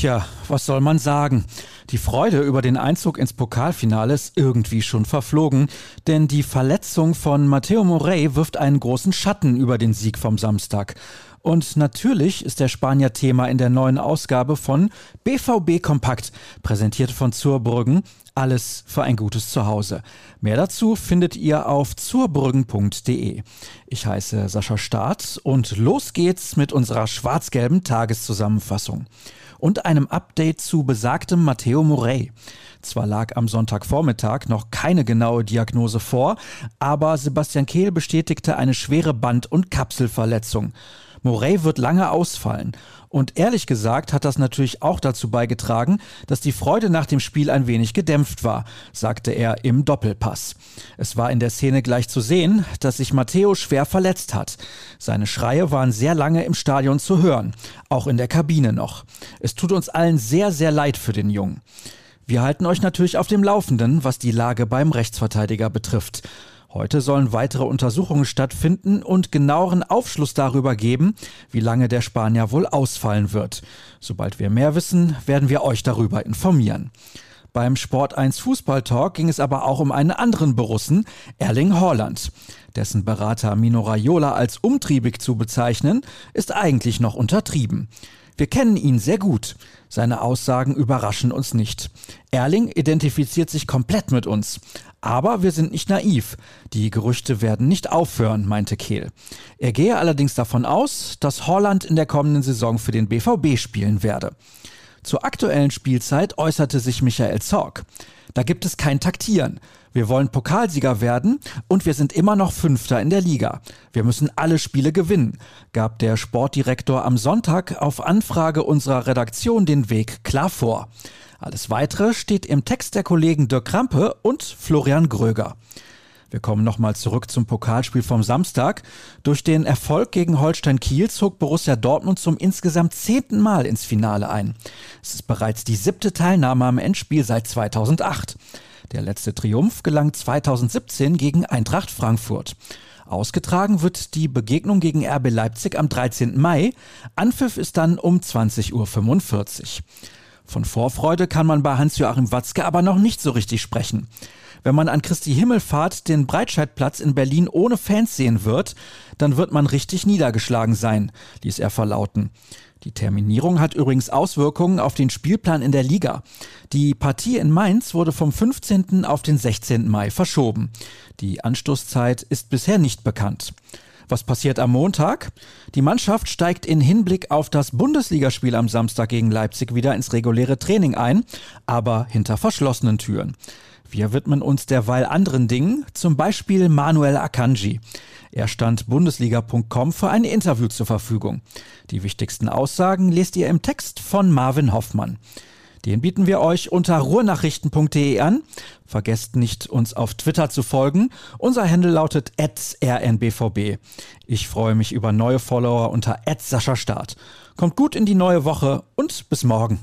Tja, was soll man sagen? Die Freude über den Einzug ins Pokalfinale ist irgendwie schon verflogen, denn die Verletzung von Matteo Morey wirft einen großen Schatten über den Sieg vom Samstag. Und natürlich ist der Spanier Thema in der neuen Ausgabe von BVB Kompakt, präsentiert von Zurbrüggen. Alles für ein gutes Zuhause. Mehr dazu findet ihr auf zurbrüggen.de. Ich heiße Sascha Staat und los geht's mit unserer schwarz-gelben Tageszusammenfassung und einem Update zu besagtem Matteo Morey. Zwar lag am Sonntagvormittag noch keine genaue Diagnose vor, aber Sebastian Kehl bestätigte eine schwere Band- und Kapselverletzung. Morey wird lange ausfallen. Und ehrlich gesagt hat das natürlich auch dazu beigetragen, dass die Freude nach dem Spiel ein wenig gedämpft war, sagte er im Doppelpass. Es war in der Szene gleich zu sehen, dass sich Matteo schwer verletzt hat. Seine Schreie waren sehr lange im Stadion zu hören, auch in der Kabine noch. Es tut uns allen sehr, sehr leid für den Jungen. Wir halten euch natürlich auf dem Laufenden, was die Lage beim Rechtsverteidiger betrifft. Heute sollen weitere Untersuchungen stattfinden und genaueren Aufschluss darüber geben, wie lange der Spanier wohl ausfallen wird. Sobald wir mehr wissen, werden wir euch darüber informieren. Beim Sport 1 Fußball Talk ging es aber auch um einen anderen Borussen, Erling Haaland. Dessen Berater Mino Raiola als umtriebig zu bezeichnen, ist eigentlich noch untertrieben. Wir kennen ihn sehr gut. Seine Aussagen überraschen uns nicht. Erling identifiziert sich komplett mit uns. Aber wir sind nicht naiv. Die Gerüchte werden nicht aufhören, meinte Kehl. Er gehe allerdings davon aus, dass Holland in der kommenden Saison für den BVB spielen werde. Zur aktuellen Spielzeit äußerte sich Michael Zorg. Da gibt es kein Taktieren. Wir wollen Pokalsieger werden und wir sind immer noch Fünfter in der Liga. Wir müssen alle Spiele gewinnen, gab der Sportdirektor am Sonntag auf Anfrage unserer Redaktion den Weg klar vor. Alles weitere steht im Text der Kollegen Dirk Krampe und Florian Gröger. Wir kommen nochmal zurück zum Pokalspiel vom Samstag. Durch den Erfolg gegen Holstein Kiel zog Borussia Dortmund zum insgesamt zehnten Mal ins Finale ein. Es ist bereits die siebte Teilnahme am Endspiel seit 2008. Der letzte Triumph gelang 2017 gegen Eintracht Frankfurt. Ausgetragen wird die Begegnung gegen RB Leipzig am 13. Mai. Anpfiff ist dann um 20.45 Uhr. Von Vorfreude kann man bei Hans-Joachim Watzke aber noch nicht so richtig sprechen. Wenn man an Christi Himmelfahrt den Breitscheidplatz in Berlin ohne Fans sehen wird, dann wird man richtig niedergeschlagen sein, ließ er verlauten. Die Terminierung hat übrigens Auswirkungen auf den Spielplan in der Liga. Die Partie in Mainz wurde vom 15. auf den 16. Mai verschoben. Die Anstoßzeit ist bisher nicht bekannt. Was passiert am Montag? Die Mannschaft steigt in Hinblick auf das Bundesligaspiel am Samstag gegen Leipzig wieder ins reguläre Training ein, aber hinter verschlossenen Türen. Wir widmen uns derweil anderen Dingen, zum Beispiel Manuel Akanji. Er stand bundesliga.com für ein Interview zur Verfügung. Die wichtigsten Aussagen lest ihr im Text von Marvin Hoffmann. Den bieten wir euch unter ruhrnachrichten.de an. Vergesst nicht, uns auf Twitter zu folgen. Unser Handle lautet rnbvb. Ich freue mich über neue Follower unter Start. Kommt gut in die neue Woche und bis morgen.